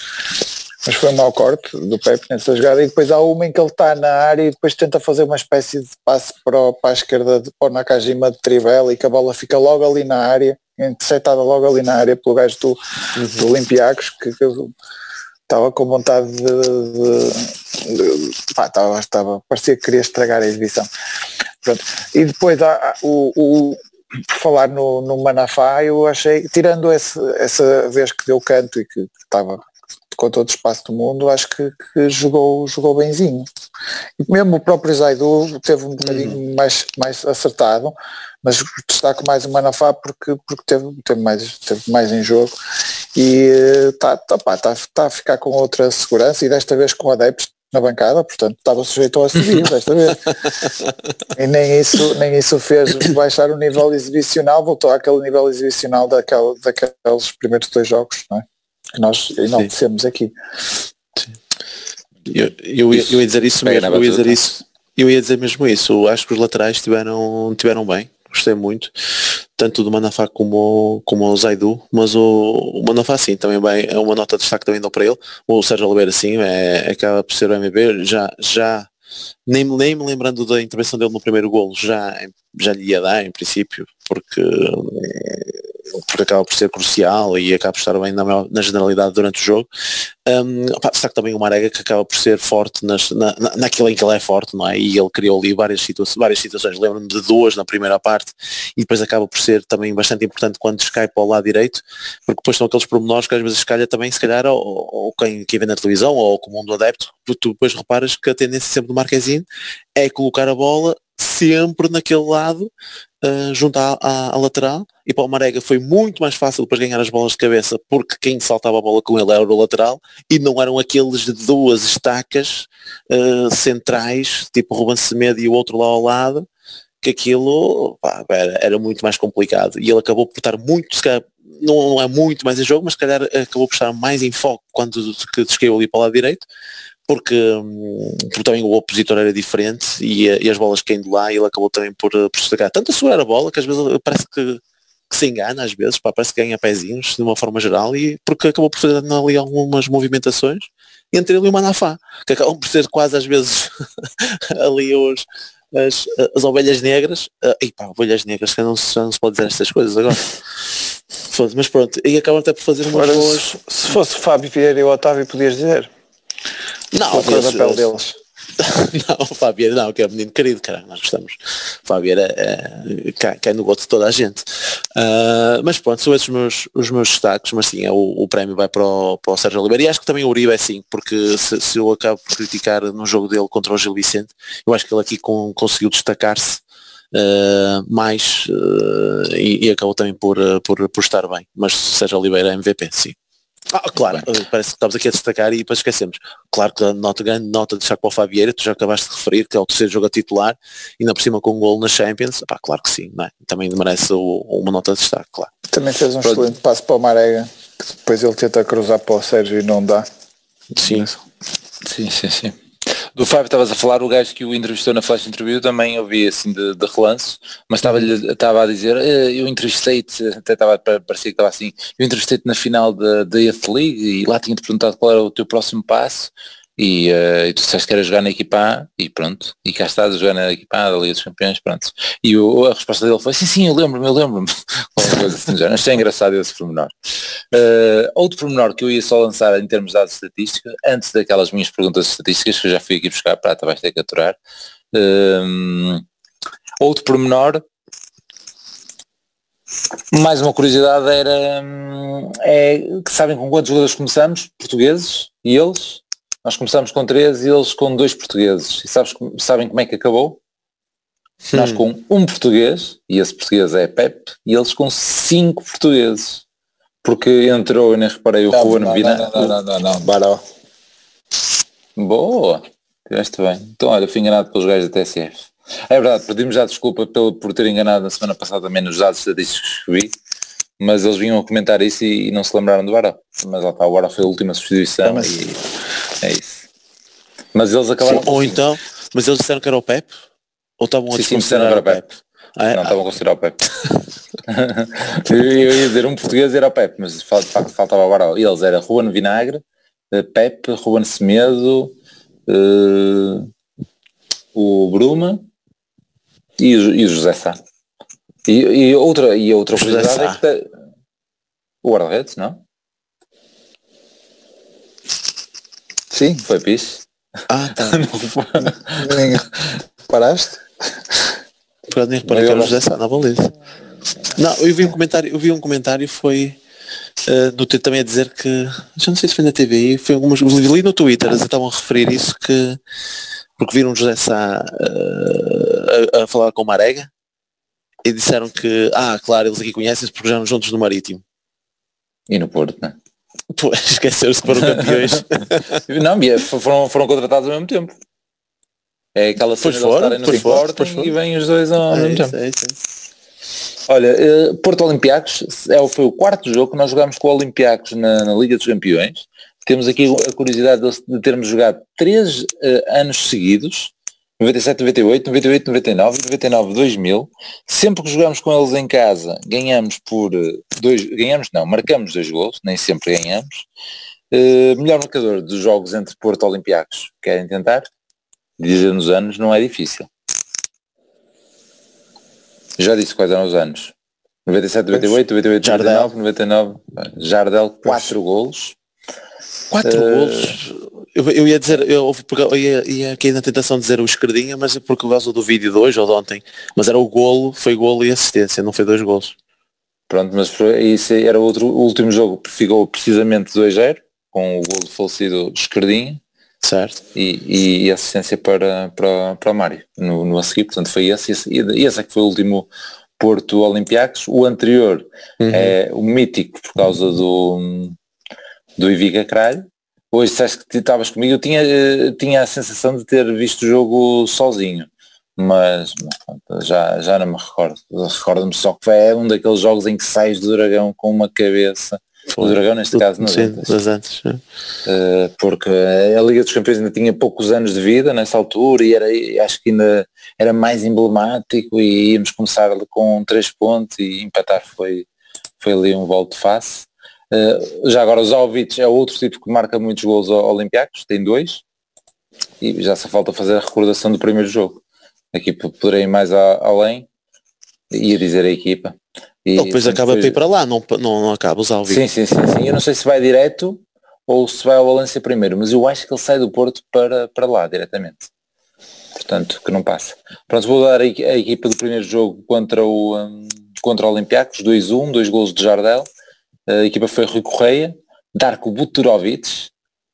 mas foi um mau corte do Pepe nessa jogada e depois há uma em que ele está na área e depois tenta fazer uma espécie de passe para, o, para a esquerda de, para o Nakajima de Trivela e que a bola fica logo ali na área, interceptada logo ali na área pelo gajo do, uhum. do Olympiacos que, que estava com vontade de, de, de pá, estava, estava, parecia que queria estragar a exibição. Pronto. E depois há, o, o por falar no, no Manafá, eu achei, tirando esse, essa vez que deu canto e que estava com todo o espaço do mundo, acho que, que, jogou, jogou benzinho. E mesmo o próprio Zaidu teve um bocadinho uhum. mais, mais acertado, mas destaco mais o Manafá porque, porque teve, teve, mais, teve mais em jogo e está tá, tá, tá a ficar com outra segurança e desta vez com adeptos na bancada, portanto estava sujeito a subir desta vez. e nem isso, nem isso fez baixar o nível exibicional, voltou àquele nível exibicional daquele, daqueles primeiros dois jogos, não é? que nós enaltecemos aqui. Eu, eu, ia, eu ia dizer isso mesmo, eu ia dizer isso, eu ia dizer mesmo isso, eu acho que os laterais tiveram, tiveram bem, gostei muito, tanto do Manafá como, como o Zaidu, mas o, o Manafá sim, também bem, é uma nota de destaque também dou para ele, o Sérgio Oliveira sim, é, acaba por ser o MB, já, já nem, nem me lembrando da intervenção dele no primeiro golo, já, já lhe ia dar em princípio, porque porque acaba por ser crucial e acaba por estar bem na, na generalidade durante o jogo. Um, opa, que também o Marega que acaba por ser forte nas, na, naquilo em que ele é forte, não é? E ele criou ali várias, situa várias situações, lembro-me de duas na primeira parte e depois acaba por ser também bastante importante quando Skype ao lado direito, porque depois são aqueles pormenores que às vezes calha também, se calhar, ou, ou quem, quem vê na televisão ou como um do adepto, tu depois reparas que a tendência sempre do Marquezine é colocar a bola sempre naquele lado uh, junto à, à, à, lateral e para o Marega foi muito mais fácil depois ganhar as bolas de cabeça porque quem saltava a bola com ele era o lateral e não eram aqueles de duas estacas uh, centrais, tipo Ruben Semedo e o outro lá ao lado, que aquilo pá, era, era, muito mais complicado. E ele acabou por estar muito, não, é muito mais em jogo, mas se calhar acabou por estar mais em foco quando que ali para o lado direito porque, hum, porque também o opositor era diferente e, e as bolas caindo lá e ele acabou também por, eh, por estragar. Tanto a segurar a bola que às vezes parece que, que se engana às vezes, pá, parece que ganha pezinhos de uma forma geral e porque acabou por fazer ali algumas movimentações entre ele e o Manafá, que acabam por ser quase às vezes ali os, as, as ovelhas negras, uh, e pá, ovelhas negras que não se, não se pode dizer estas coisas agora. Mas pronto, e acabam até por fazer umas boas. Se, se fosse Fábio Vieira e o Otávio podias dizer. Não, o papel deles. não, o Fabieira não, que é um menino querido, cara, nós gostamos. O Fabieira é, cai, cai, no gosto de toda a gente. Uh, mas pronto, são esses os meus, os meus destaques, mas sim, é o, o, prémio vai para o, para o Sérgio Oliveira e acho que também o Uribe é sim, porque se, se, eu acabo por criticar no jogo dele contra o Gil Vicente, eu acho que ele aqui com, conseguiu destacar-se uh, mais uh, e, e, acabou também por, por, por estar bem. Mas Sérgio Oliveira é MVP, sim. Ah, claro, parece que estamos aqui a destacar e depois esquecemos. Claro que a nota grande nota de Chaco Fabieira, tu já acabaste de referir, que é o terceiro jogo a titular, e na por cima com um gol na Champions, pá, claro que sim, é? também merece o, uma nota de destaque, claro. Também fez um Pronto. excelente passo para o Marega, que depois ele tenta cruzar para o Sérgio e não dá. Sim, sim, sim, sim. Do Fábio estavas a falar, o gajo que o entrevistou na Flash Interview também ouvi assim de, de relance, mas estava, a dizer, eh, eu entrevistei-te, até estava, parecia que estava assim, eu entrevistei-te na final da Youth League e lá tinha-te perguntado qual era o teu próximo passo e, uh, e tu disseste que era jogar na equipa A e pronto, e cá estás a jogar na equipa A da Liga dos Campeões, pronto. E o, a resposta dele foi, sim, sim, eu lembro-me, eu lembro-me. assim, Achei engraçado esse pormenor. Uh, outro pormenor que eu ia só lançar em termos de dados estatística, antes daquelas minhas perguntas estatísticas, que eu já fui aqui buscar a prata, vais ter que aturar. Uh, outro pormenor Mais uma curiosidade era hum, é que sabem com quantos jogadores começamos? Portugueses e eles? Nós começamos com três e eles com dois portugueses. E sabes, sabem como é que acabou? Hum. Nós com um português, e esse português é Pep, e eles com cinco portugueses. Porque entrou, eu nem reparei, o Não, Juan não, Vina. não, não, não, não, Baró. Boa! Tiveste bem. Então olha, fui enganado pelos gajos da TSF. É verdade, pedimos já desculpa pelo, por ter enganado na semana passada também nos dados estatísticos que vi, mas eles vinham a comentar isso e, e não se lembraram do Baró. Mas lá está, o Baró foi a última substituição Mas- e é isso. Mas eles acabaram Ou com então, mas eles disseram que era o Pep? Ou estavam a Sim, sim, desconsiderar o era o Pep? Ah, é? Não, Ah, estavam a considerar o Pepe. eu, ia dizer um português era o Pepe, mas de facto faltava. E eles era Juan Vinagre, eh, Pepe, Juan Semedo, eh, o Bruma e, o- e o José Sá. E, e outra, e outra José curiosidade é que te- o guarda-redes, não? Sim, Foi piche. ah, tá. nem paraste? Por nem reparei que era o José Sá na baliza. Não, eu vi um comentário, eu vi um comentário foi eh, no Twitter também a dizer que, já não sei se foi na TVI, foi algumas, li no Twitter, eles estavam a referir isso que porque viram o José Sá eh, a, a falar com o Marega e disseram que, ah, claro, eles aqui conhecem-se porque já eram juntos no Marítimo. E no Porto, né? Pô, esqueceram-se que foram campeões. Não, é- foram, foram contratados ao mesmo tempo. É aquela cena Pois foram, pois Sporting pois foram. e vêm os dois ao É mesmo isso, tempo. é isso, é isso. Olha, eh, Porto Olympiacos é, foi o quarto jogo que nós jogámos com o Olympiacos na, na Liga dos Campeões. Temos aqui a curiosidade de, termos jogado três eh, anos seguidos, 97, 98, 98, 99, 99, 2000. Sempre que jogamos com eles em casa, ganhamos por eh, dois, ganhamos não, marcamos dois gols, nem sempre ganhamos. Eh, melhor marcador dos jogos entre Porto e Olympiacos. Querem tentar? Dizer nos anos não é difícil. Já disse quais eram os anos. 97, 98, 98, Jardel. 99, 99, Jardel, 4 golos. Quatro Eh, golos. Eu, eu ia dizer, eu, eu ia, ia aqui na tentação de dizer o esquerdinha, mas é por causa do vídeo de hoje ou de ontem. Mas era o golo, foi golo e assistência, não foi dois golos. Pronto, mas isso era outro, o último jogo que ficou precisamente 2-0, com o golo falecido Esquerdinha Certo? e, e assistência para, para, para o Mário no, no a seguir. Portanto, foi esse, esse, e esse é que foi o último Porto Olympiacos. O anterior Uhum. é o mítico por causa do, do Ivica Cralho. Hoje disseste que estavas comigo, eu tinha, eh, tinha a sensação de ter visto o jogo sozinho, mas já, já não me recordo. Recordo-me só que é um daqueles jogos em que sais do dragão com uma cabeça, do dragão neste caso, não Sim, das antes. é. Uh, porque a Liga dos Campeões ainda tinha poucos anos de vida nessa altura e era, e acho que ainda era mais emblemático e íamos começar com três pontos e empatar foi, foi ali um volto de face. Uh, já agora o Zalvic é outro tipo que marca muitos gols ao Olympiacos, tem dois e já só falta fazer a recordação do primeiro jogo. Aqui poderei ir mais a- além e a dizer a equipa. E, depois portanto, acaba foi- para ir para lá, não, não, não acaba os Alvi. Sim, sim, sim, sim. Eu não sei se vai direto ou se vai ao Valência primeiro, mas eu acho que ele sai do Porto para, para lá diretamente. Portanto, que não passa. Pronto, vou dar a, a equipa do primeiro jogo contra o, hum, contra o Olympiacos, 2-1, dois golos de Jardel. A equipa foi Rui Correia, Darko Buturovic,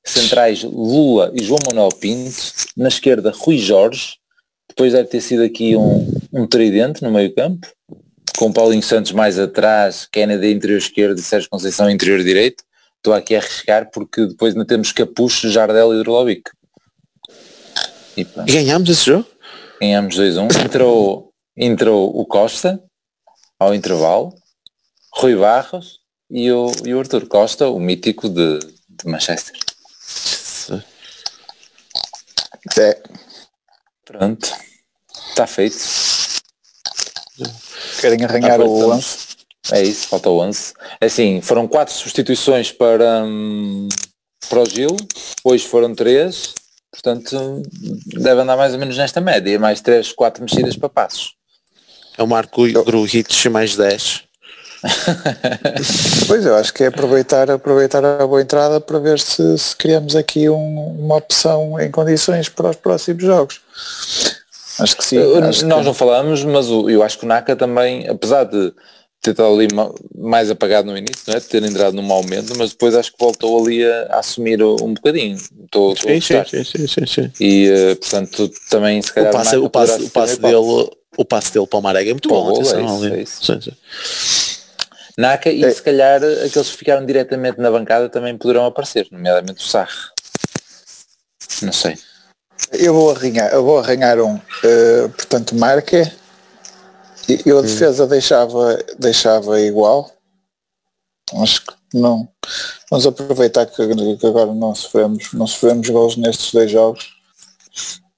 centrais Lula e João Manuel Pinto, na esquerda Rui Jorge, depois deve ter sido aqui um, um tridente no meio campo, com Paulinho Santos mais atrás, Kennedy interior esquerdo e Sérgio Conceição interior direito. Estou aqui a arriscar porque depois ainda temos Capucho, Jardel e Drolovic. Ganhámos esse jogo? ganhamos 2-1. Entrou, entrou o Costa ao intervalo, Rui Barros e o, e o Arthur Costa, o mítico de, de Manchester. É, Pronto, está feito. querem arranhar Ah, o pois, lance. É isso, falta o 11. É Assim, foram quatro substituições para, hum, para o Gil, hoje foram três, portanto deve andar mais ou menos nesta média, mais três, quatro mexidas para passos. É o Marco Grujic mais 10. Pois eu acho que é aproveitar, aproveitar a boa entrada para ver se, se criamos aqui um- uma opção em condições para os próximos jogos. Acho que sim. Acho Nós que- não falamos, mas o- eu acho que o Naka também, apesar de ter estado ali mais apagado no início, não é? De ter entrado num mau momento, mas depois acho que voltou ali a, a assumir um bocadinho. Estou, sim, sim, sim, sim, sim, sim. E uh, portanto também se calhar o passe, o passe, o passe dele, o passe dele para o Marega é muito bom. Atenção, é isso, é isso. Sim, sim. Naka e é. se calhar aqueles que ficaram diretamente na bancada também poderão aparecer, nomeadamente o Sarre. Não sei. Eu vou arranhar, eu vou arranhar um, uh, portanto, Marque eu a hum. defesa deixava, deixava igual. Acho que não. Vamos aproveitar que, que agora não sofremos, não sofremos gols nestes dois jogos.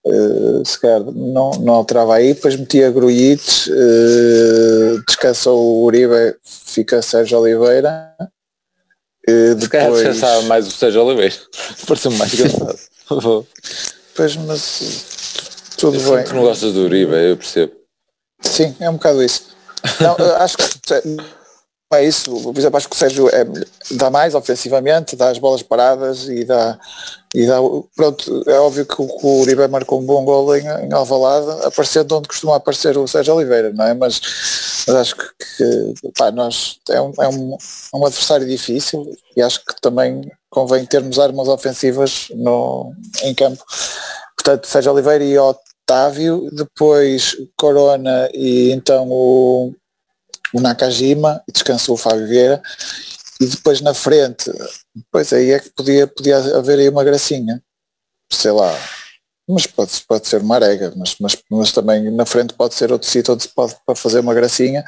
Uh, se calhar não, não alterava aí, depois metia Gruites, uh, descansou o Uribe, fica Sérgio Oliveira. Uh, se calhar descansava mais o Sérgio Oliveira, pareceu-me mais engraçado. pois, mas tudo eu bem. Tu não gostas do Uribe, eu percebo. Sim, é um bocado isso. Não, acho que é isso. Por exemplo, acho que o Sérgio é, dá mais ofensivamente, dá as bolas paradas e dá. E dá pronto, é óbvio que o, o Uribe marcou um bom gol em, em Alvalade, aparecendo onde costuma aparecer o Sérgio Oliveira, não é? Mas, mas acho que, que pá, nós, é, um, é, um, é um adversário difícil e acho que também convém termos armas ofensivas no, em campo. Portanto, Sérgio Oliveira e Otávio, depois Corona e então o, o Nakajima, e descansou o Fábio Vieira, e depois na frente, pois aí é que podia, podia haver aí uma gracinha, sei lá, mas pode, pode ser uma arega, mas, mas, mas também na frente pode ser outro sítio onde se pode para fazer uma gracinha.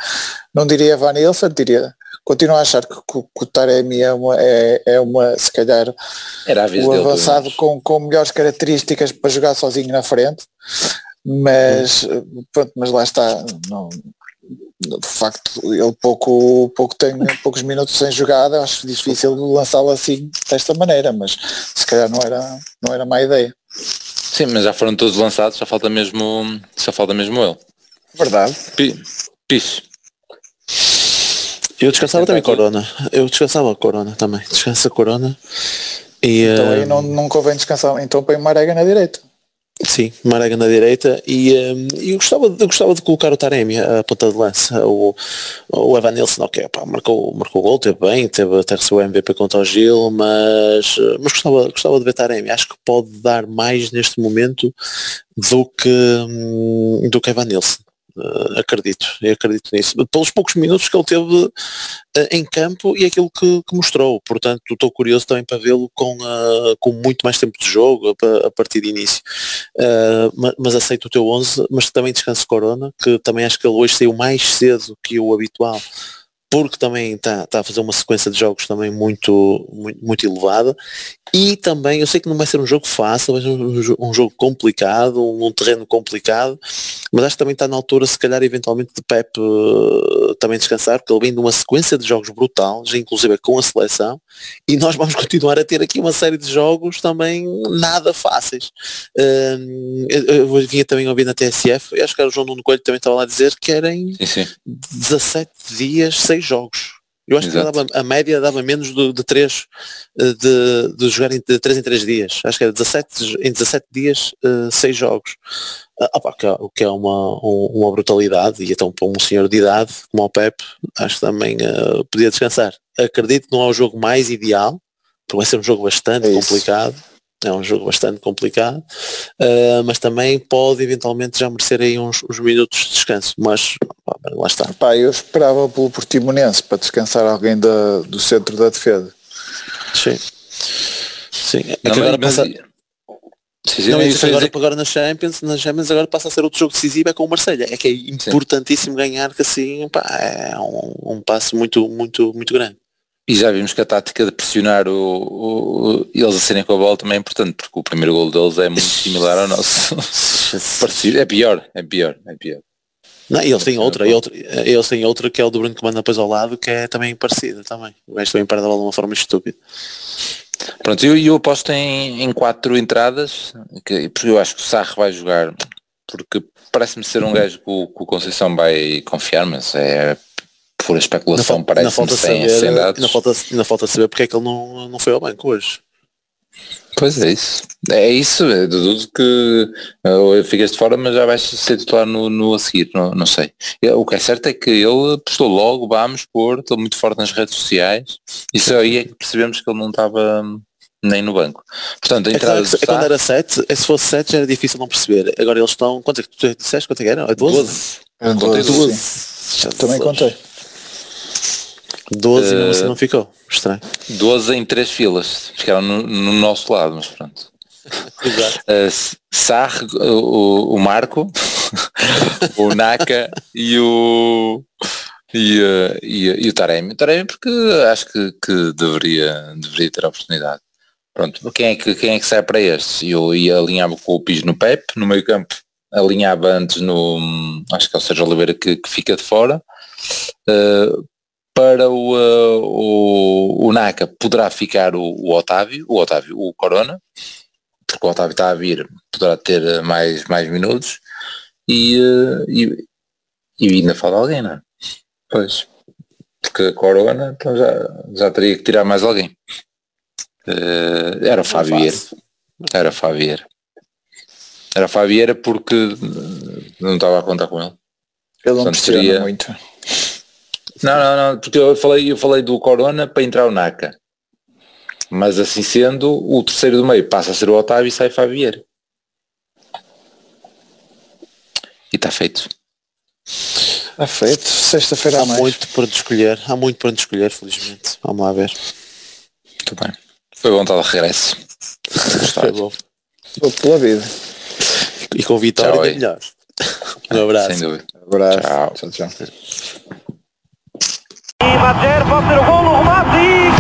Não diria Van Ilsen, diria continuo a achar que, que, que o Taremi é uma, é, é uma se calhar o avançado com, com melhores características para jogar sozinho na frente, mas hum. pronto, mas lá está, não, de facto ele pouco, pouco tem poucos minutos sem jogada, acho difícil lançá-lo assim desta maneira, mas se calhar não era, não era má ideia. Sim, mas já foram todos lançados, só falta mesmo, só falta mesmo ele. Verdade. Piche. Eu descansava também Corona. Eu descansava a Corona também. Descansa a Corona. E, então aí não, não convém descansar. Então põe Marega na direita. Sim, Marega na direita e um, eu, gostava, eu gostava de colocar o Taremi a ponta de lança, o, o Evan Nilsson, ok, pá, marcou, marcou o gol, teve bem, teve até recebeu o MVP contra o Gil, mas, mas gostava, gostava de ver Taremi, acho que pode dar mais neste momento do que, hum, do que Evan Nilsson. Uh, acredito, eu acredito nisso. Pelos poucos minutos que ele teve uh, em campo e aquilo que, que, mostrou. Portanto, estou curioso também para vê-lo com, uh, com muito mais tempo de jogo a, a partir de início. Mas, mas, aceito o teu 11, mas também descanso Corona, que também acho que ele hoje saiu mais cedo que o habitual porque também está tá a fazer uma sequência de jogos também muito, muito, muito elevada e também, eu sei que não vai ser um jogo fácil, vai ser um, um jogo complicado, um, um, terreno complicado, mas acho que também está na altura, se calhar, eventualmente, de Pep uh, também descansar, porque ele vem de uma sequência de jogos brutais, inclusive com a seleção, e nós vamos continuar a ter aqui uma série de jogos também nada fáceis. Uh, eu, eu vinha também ouvir na TSF, e acho que era o João Nuno Coelho também estava lá a dizer que era em sim, sim. 17 dias, 6 jogos. Eu acho Exato. que dava, a média dava menos de, de 3 eh, de, de jogar em, de 3 em 3 dias. Acho que era 17, em 17 dias, uh, 6 jogos. Uh, opa, que, é, o que é uma, um, uma brutalidade e então para um senhor de idade como o Pep, acho que também uh, podia descansar. Acredito que não é o jogo mais ideal, porque vai ser um jogo bastante é complicado é um jogo bastante complicado, uh, mas também pode eventualmente já merecer aí uns, uns minutos de descanso, mas pá, lá está. Pá, eu esperava pelo Portimonense para descansar alguém da, do centro da defesa. Sim. Sim. É não, agora mas. Sim, não, isso agora, agora na Champions, na Champions agora passa a ser outro jogo decisivo é com o Marselha. É que é importantíssimo sim. ganhar que assim pá, é um, um passo muito, muito, muito grande. E já vimos que a tática de pressionar o, o, eles a serem com a bola também é importante, porque o primeiro gol deles é muito similar ao nosso. é pior, é pior, é pior. Não, eles têm outra, eles têm outra que é o do Bruno que manda depois ao lado, que é também parecida também. O gajo também perde a bola de uma forma estúpida. Pronto, eu, eu aposto em, em quatro entradas, que, porque eu acho que o Sarre vai jogar, porque parece-me ser um gajo que o, que o Conceição vai confiar, mas é pura especulação, parece sem, saber, sem dados. Ainda falta, ainda falta saber porque é que ele não, não foi ao banco hoje. Pois é isso. É isso, é deduzo que uh, ficas de fora, mas já vais ser titular no, no a seguir, não, não sei. O que é certo é que ele postou logo, vamos pôr, estou muito forte nas redes sociais. Isso aí é que percebemos que ele não estava hum, nem no banco. Portanto, a É, entrada claro que, do quando era 7, se fosse 7 já era difícil não perceber. Agora eles estão. Quanto é que tu disseste? Quanto é que era? É 12? 12. Eu Contei dou- 12. sim. Também contei. 12 e mesmo assim Eh, não ficou. Estranho. 12 em três filas. Ficaram no, no nosso lado, mas pronto. Exato. Uh, Sarre, o, o Marco, o Naka e o e, uh, e, e o Taremi. O Taremi porque acho que, que deveria, deveria ter a oportunidade. Pronto, quem é que, quem é que sai para estes? Eu ia alinhava com o Pis no Pep, no meio campo alinhava antes no, acho que é o Sérgio Oliveira que, que fica de fora. Uh, para o, uh, o, o Naka poderá ficar o, o Otávio, o Otávio, o Corona, porque o Otávio está a vir, poderá ter eh, mais, mais minutos e, eh, e, e ainda falta alguém, não é? Pois, porque a Corona então já, já teria que tirar mais alguém. Eh, era o Fábio Vieira. Era o Fábio Vieira. Era o Fábio Vieira porque eh, não estava a contar com ele. Ele não Portanto, seria- muito. Não, não, não, porque eu falei, eu falei do Corona para entrar o Naka. Mas assim sendo, o terceiro do meio passa a ser o Otávio e sai Fábio Vieira. E está feito. Está feito. Sexta-feira Há a mais. muito para onde escolher. Há muito para onde escolher, felizmente. Vamos lá ver. Muito bem. Foi bom estar de regresso. Foi bom. Vou pela vida. E com vitória Tchau, é melhor. Um abraço. Sem dúvida. Abraço. Tchau. tchau. tchau. E Badger pode ser o golo, o remate e...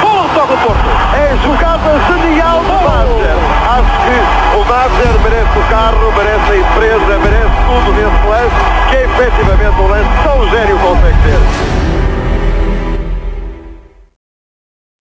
Golo do Porto. É jogada genial do Badger. Acho que o Badger merece o carro, merece a empresa, merece tudo nesse lance, que é efetivamente um lance tão gênio consegue ter.